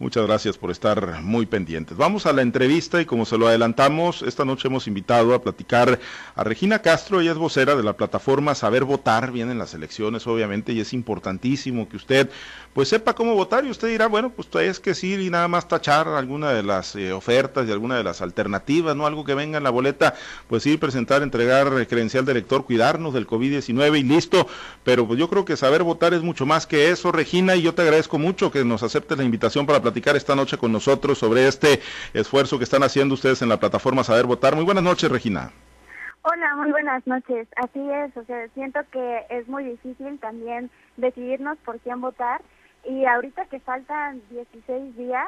Muchas gracias por estar muy pendientes. Vamos a la entrevista y como se lo adelantamos, esta noche hemos invitado a platicar a Regina Castro, ella es vocera de la plataforma Saber Votar, vienen las elecciones obviamente y es importantísimo que usted pues sepa cómo votar y usted dirá, bueno, pues es que sí y nada más tachar alguna de las eh, ofertas y alguna de las alternativas, no algo que venga en la boleta, pues sí, presentar, entregar credencial de elector, cuidarnos del COVID-19 y listo, pero pues yo creo que saber votar es mucho más que eso, Regina, y yo te agradezco mucho que nos aceptes la invitación para platicar esta noche con nosotros sobre este esfuerzo que están haciendo ustedes en la plataforma Saber Votar. Muy buenas noches, Regina. Hola, muy buenas noches. Así es, o sea, siento que es muy difícil también decidirnos por quién votar y ahorita que faltan 16 días,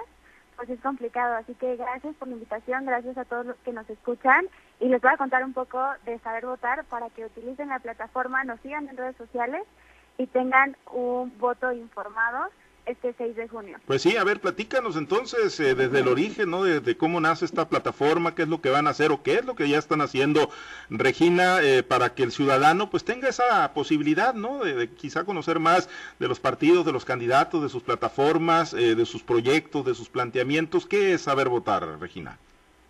pues es complicado. Así que gracias por la invitación, gracias a todos los que nos escuchan y les voy a contar un poco de Saber Votar para que utilicen la plataforma, nos sigan en redes sociales y tengan un voto informado este 6 de junio. Pues sí, a ver, platícanos entonces eh, desde el origen, ¿no? De, cómo nace esta plataforma, qué es lo que van a hacer o qué es lo que ya están haciendo, Regina, eh, para que el ciudadano pues tenga esa posibilidad, ¿no? De, quizá conocer más de los partidos, de los candidatos, de sus plataformas, eh, de sus proyectos, de sus planteamientos. ¿Qué es saber votar, Regina?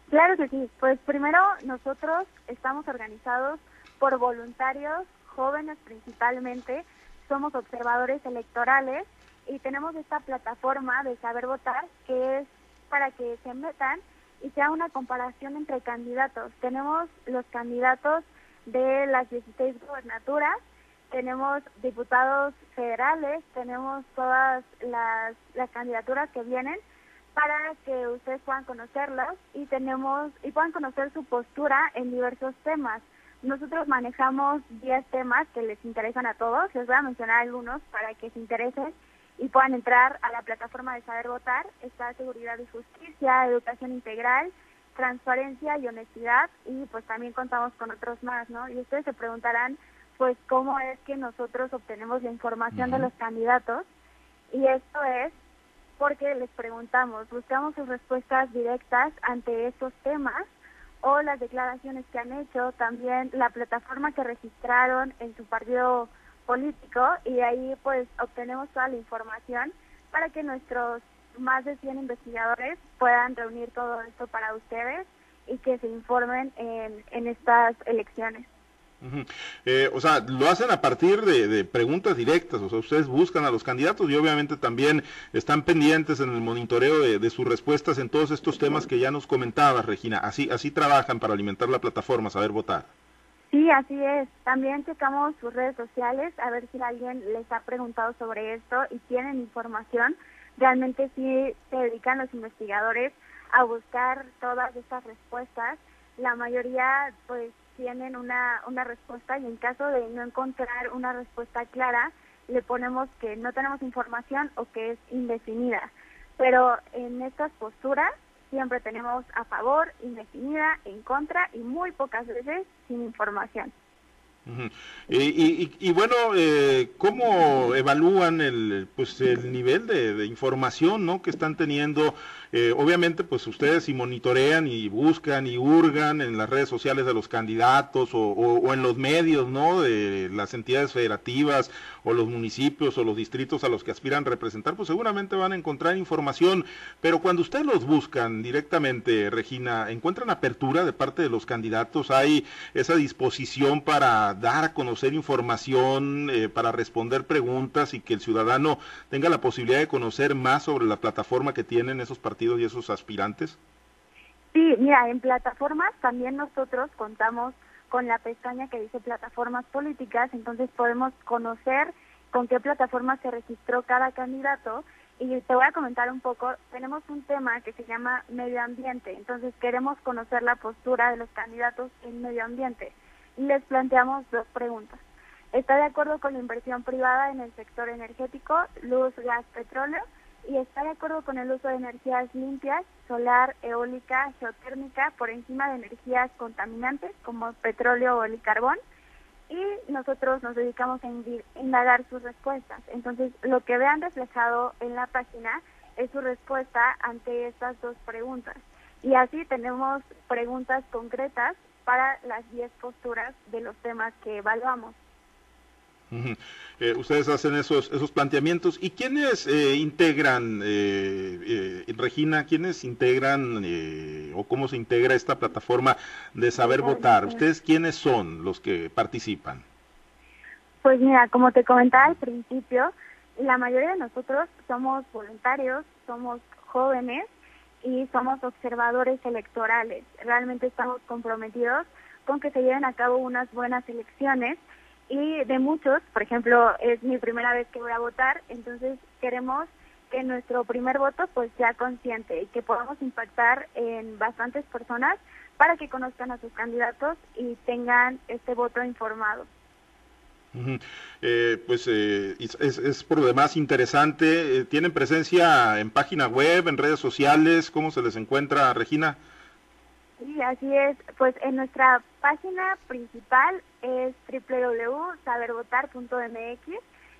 Claro que sí. Pues primero nosotros estamos organizados por voluntarios, jóvenes principalmente, somos observadores electorales y tenemos esta plataforma de saber votar que es para que se metan y sea una comparación entre candidatos. Tenemos los candidatos de las 16 gobernaturas, tenemos diputados federales, tenemos todas las, las candidaturas que vienen para que ustedes puedan conocerlas y tenemos y puedan conocer su postura en diversos temas. Nosotros manejamos 10 temas que les interesan a todos, les voy a mencionar algunos para que se interesen y puedan entrar a la plataforma de Saber Votar. Está Seguridad y Justicia, Educación Integral, Transparencia y Honestidad y pues también contamos con otros más, ¿no? Y ustedes se preguntarán pues cómo es que nosotros obtenemos la información de los candidatos y esto es porque les preguntamos, buscamos sus respuestas directas ante estos temas o las declaraciones que han hecho, también la plataforma que registraron en su partido político y ahí pues obtenemos toda la información para que nuestros más de 100 investigadores puedan reunir todo esto para ustedes y que se informen en, en estas elecciones. Eh, o sea, lo hacen a partir de, preguntas directas, o sea, ustedes buscan a los candidatos y obviamente también están pendientes en el monitoreo de, de, sus respuestas en todos estos temas que ya nos comentabas, Regina. Así, así trabajan para alimentar la plataforma, saber votar. Sí, así es. También checamos sus redes sociales a ver si alguien les ha preguntado sobre esto y tienen información. Realmente sí se dedican los investigadores a buscar todas estas respuestas. La mayoría pues tienen una, una respuesta y en caso de no encontrar una respuesta clara, le ponemos que no tenemos información o que es indefinida. Pero en estas posturas siempre tenemos a favor, indefinida, en contra y muy pocas veces sin información. y, bueno, eh, ¿cómo evalúan el, pues, el nivel de, de, información ¿no? que están teniendo eh, obviamente, pues ustedes si monitorean y buscan y hurgan en las redes sociales de los candidatos o, en los medios, ¿no? De las entidades federativas o los municipios o los distritos a los que aspiran representar, pues seguramente van a encontrar información. Pero cuando ustedes los buscan directamente, Regina, ¿encuentran apertura de parte de los candidatos? ¿Hay esa disposición para dar a conocer información, eh, para responder preguntas y que el ciudadano tenga la posibilidad de conocer más sobre la plataforma que tienen esos partidos? Y esos aspirantes? Sí, mira, en plataformas también nosotros contamos con la pestaña que dice plataformas políticas, entonces podemos conocer con qué plataforma se registró cada candidato y te voy a comentar un poco, tenemos un tema que se llama medio ambiente, entonces queremos conocer la postura de los candidatos en medio ambiente y les planteamos dos preguntas. ¿Está de acuerdo con la inversión privada en el sector energético, luz, gas, petróleo? Y está de acuerdo con el uso de energías limpias, solar, eólica, geotérmica, por encima de energías contaminantes como petróleo o el carbón. Y nosotros nos dedicamos a indagar sus respuestas. Entonces, lo que vean reflejado en la página es su respuesta ante estas dos preguntas. Y así tenemos preguntas concretas para las 10 posturas de los temas que evaluamos. Eh, ustedes hacen esos, esos planteamientos. ¿Y quiénes eh, integran eh, Regina, ¿quiénes integran eh, o cómo se integra esta plataforma de saber votar? ¿Ustedes quiénes son los que participan? Pues mira, como te comentaba al principio, la mayoría de nosotros somos voluntarios, somos jóvenes y somos observadores electorales. Realmente estamos comprometidos con que se lleven a cabo unas buenas elecciones y de muchos, por ejemplo, es mi primera vez que voy a votar, entonces queremos que nuestro primer voto pues sea consciente y que podamos impactar en bastantes personas para que conozcan a sus candidatos y tengan este voto informado. Eh, pues eh, es, por lo demás interesante. Eh, ¿Tienen presencia en página web, en redes sociales? ¿Cómo se les encuentra, Regina? Sí, así es. Pues en nuestra página principal es www.sabervotar.mx.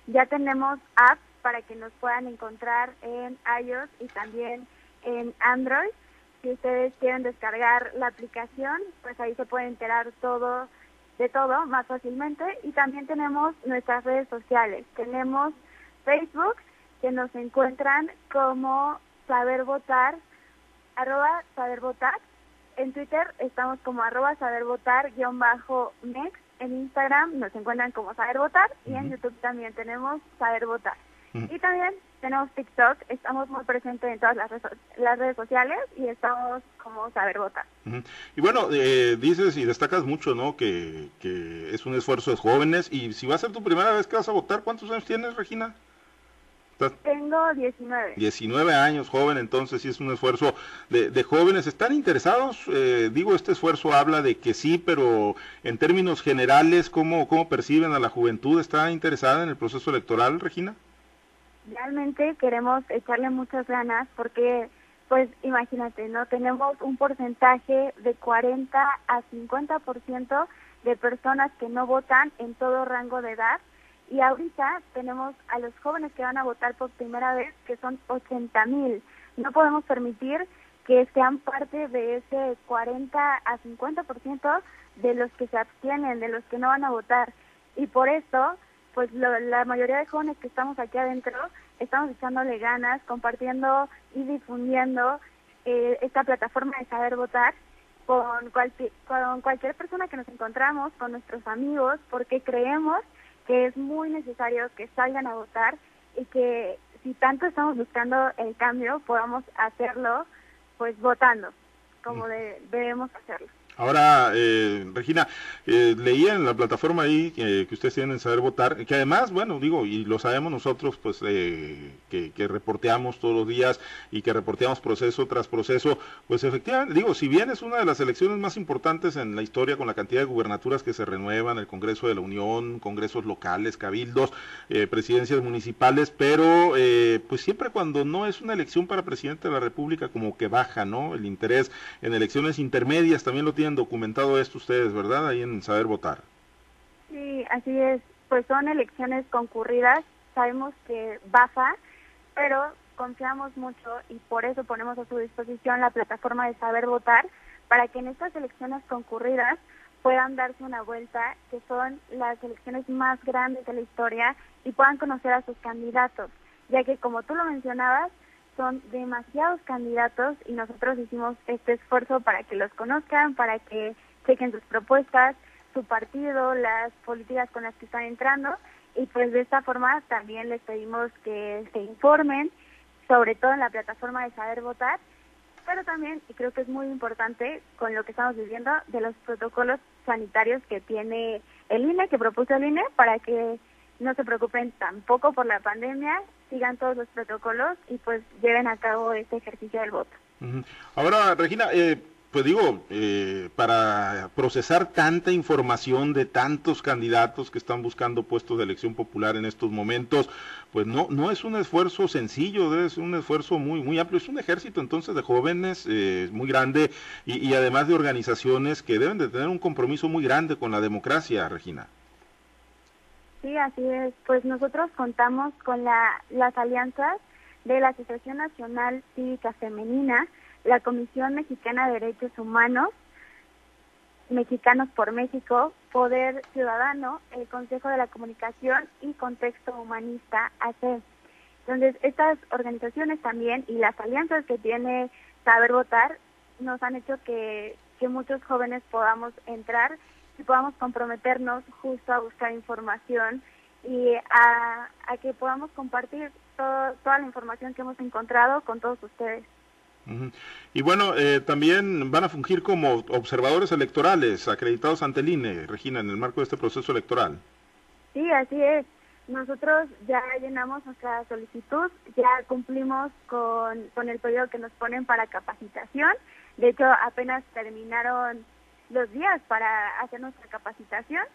Ya tenemos apps para que nos puedan encontrar en iOS y también en Android. Si ustedes quieren descargar la aplicación, pues ahí se puede enterar todo de todo más fácilmente. Y también tenemos nuestras redes sociales. Tenemos Facebook, que nos encuentran como Saber Votar, arroba Saber Votar. En Twitter estamos como arroba Saber Votar, guion bajo next. En Instagram nos encuentran como Saber Votar y en YouTube también tenemos Saber Votar. Y también tenemos TikTok, estamos muy presentes en todas las, redes sociales y estamos como saber votar. Y bueno, eh, dices y destacas mucho, ¿no? Que, que es un esfuerzo de jóvenes y si va a ser tu primera vez que vas a votar, ¿cuántos años tienes, Regina? Tengo 19. 19 años, joven, entonces sí es un esfuerzo de, de jóvenes. ¿Están interesados? Eh, digo, este esfuerzo habla de que sí, pero en términos generales, ¿cómo, ¿cómo perciben a la juventud? ¿Está interesada en el proceso electoral, Regina? realmente queremos echarle muchas ganas porque, pues imagínate, ¿no? Tenemos un porcentaje de 40 a 50% de personas que no votan en todo rango de edad y ahorita tenemos a los jóvenes que van a votar por primera vez que son 80 mil. No podemos permitir que sean parte de ese 40 a 50% de los que se abstienen, de los que no van a votar. Y por eso pues la mayoría de jóvenes que estamos aquí adentro estamos echándole ganas, compartiendo y difundiendo eh, esta plataforma de saber votar con cualquier persona que nos encontramos, con nuestros amigos, porque creemos que es muy necesario que salgan a votar y que si tanto estamos buscando el cambio, podamos hacerlo pues votando, como debemos hacerlo. Ahora, eh, Regina, eh, leía en la plataforma ahí que ustedes tienen saber votar, que además, bueno, digo, y lo sabemos nosotros, pues, eh, que, que, reporteamos todos los días y que reporteamos proceso tras proceso, pues efectivamente, digo, si bien es una de las elecciones más importantes en la historia con la cantidad de gubernaturas que se renuevan, el Congreso de la Unión, congresos locales, cabildos, eh, presidencias municipales, pero eh, pues siempre cuando no es una elección para presidente de la República, como que baja, ¿no? El interés en elecciones intermedias también lo tienen documentado esto ustedes, ¿verdad? Ahí en Saber Votar. Sí, así es. Pues son elecciones concurridas. Sabemos que baja, pero confiamos mucho y por eso ponemos a su disposición la plataforma de Saber Votar para que en estas elecciones concurridas puedan darse una vuelta, que son las elecciones más grandes de la historia, y puedan conocer a sus candidatos, ya que como tú lo mencionabas, son demasiados candidatos y nosotros hicimos este esfuerzo para que los conozcan, para que chequen sus propuestas, su partido, las políticas con las que están entrando. Y pues de esta forma también les pedimos que se informen, sobre todo en la plataforma de saber votar, pero también, y creo que es muy importante con lo que estamos viviendo, de los protocolos sanitarios que tiene el INE, que propuso el INE, para que no se preocupen tampoco por la pandemia, sigan todos los protocolos y pues lleven a cabo este ejercicio del voto. Ahora, Regina, eh, pues digo, eh, para procesar tanta información de tantos candidatos que están buscando puestos de elección popular en estos momentos, pues no, no es un esfuerzo sencillo, es un esfuerzo muy, muy amplio, es un ejército entonces de jóvenes eh, muy grande y, y además de organizaciones que deben de tener un compromiso muy grande con la democracia, Regina. Sí, así es. Pues nosotros contamos con la, las alianzas de la Asociación Nacional Cívica Femenina, la Comisión Mexicana de Derechos Humanos, Mexicanos por México, Poder Ciudadano, el Consejo de la Comunicación y Contexto Humanista AC. Entonces, estas organizaciones también y las alianzas que tiene Saber Votar nos han hecho que, que muchos jóvenes podamos entrar y podamos comprometernos justo a buscar información y a, a que podamos compartir toda la información que hemos encontrado con todos ustedes. Y bueno, eh, también van a fungir como observadores electorales acreditados ante el INE, Regina, en el marco de este proceso electoral. Sí, así es. Nosotros ya llenamos nuestra solicitud, ya cumplimos con, con el periodo que nos ponen para capacitación. De hecho, apenas terminaron los días para hacer nuestra capacitación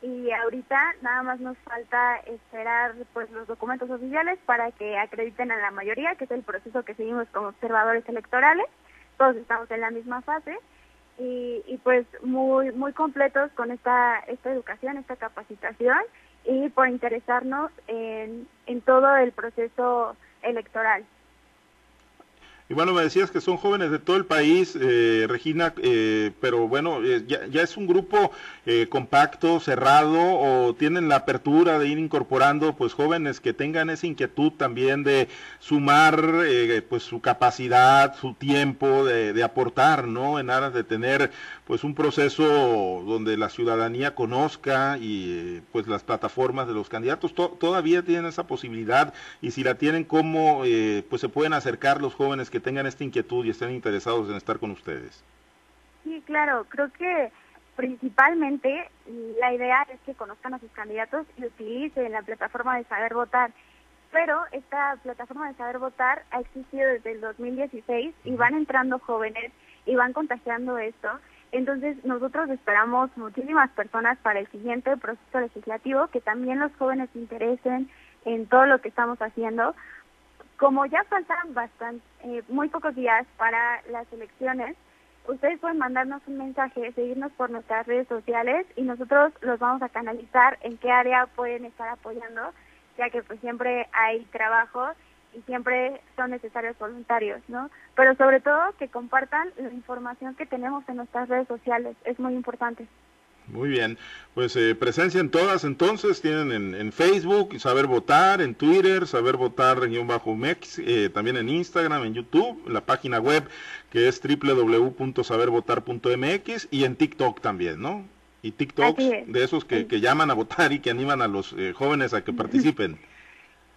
y ahorita nada más nos falta esperar pues los documentos oficiales para que acrediten a la mayoría, que es el proceso que seguimos como observadores electorales. Todos estamos en la misma fase y, pues muy muy completos con esta esta educación, esta capacitación y por interesarnos en, en todo el proceso electoral. Y bueno, me decías que son jóvenes de todo el país, eh, Regina, eh, pero bueno, eh, ya, es un grupo compacto, cerrado, o tienen la apertura de ir incorporando pues jóvenes que tengan esa inquietud también de sumar pues su capacidad, su tiempo, de, aportar, ¿no? En aras de tener pues un proceso donde la ciudadanía conozca y pues las plataformas de los candidatos todavía tienen esa posibilidad y si la tienen, ¿cómo pues se pueden acercar los jóvenes que tengan esta inquietud y estén interesados en estar con ustedes. Sí, claro, creo que principalmente la idea es que conozcan a sus candidatos y utilicen la plataforma de saber votar. Pero esta plataforma de saber votar ha existido desde el 2016 y van entrando jóvenes y van contagiando esto. Entonces nosotros esperamos muchísimas personas para el siguiente proceso legislativo, que también los jóvenes se interesen en todo lo que estamos haciendo, como ya faltan bastante, eh, muy pocos días para las elecciones, ustedes pueden mandarnos un mensaje, seguirnos por nuestras redes sociales y nosotros los vamos a canalizar en qué área pueden estar apoyando, ya que pues siempre hay trabajo y siempre son necesarios voluntarios, ¿no? Pero sobre todo que compartan la información que tenemos en nuestras redes sociales, es muy importante. Muy bien, pues eh, presencia en todas entonces, tienen en, en, Facebook, Saber Votar, en Twitter, Saber Votar región bajo Mex, eh, también en Instagram, en YouTube, la página web que es www.sabervotar.mx y en TikTok también, ¿no? Y TikToks de esos que, que, llaman a votar y que animan a los eh, jóvenes a que participen.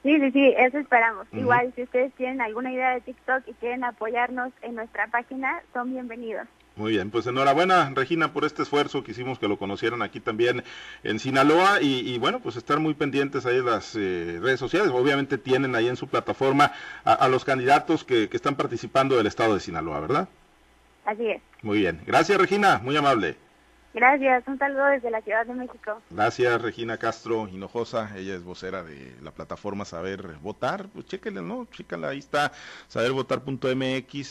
Sí, sí, sí, eso esperamos. Igual, si ustedes tienen alguna idea de TikTok y quieren apoyarnos en nuestra página, son bienvenidos. Muy bien, pues enhorabuena Regina por este esfuerzo que hicimos que lo conocieran aquí también en Sinaloa y, bueno, pues estar muy pendientes ahí en las eh, redes sociales. Obviamente tienen ahí en su plataforma a, los candidatos que, que, están participando del estado de Sinaloa, ¿verdad? Así es. Muy bien, gracias Regina, muy amable. Gracias, un saludo desde la Ciudad de México. Gracias Regina Castro Hinojosa, ella es vocera de la plataforma Saber Votar, pues chéquenle, ¿no? Chécala, ahí está, sabervotar.mx.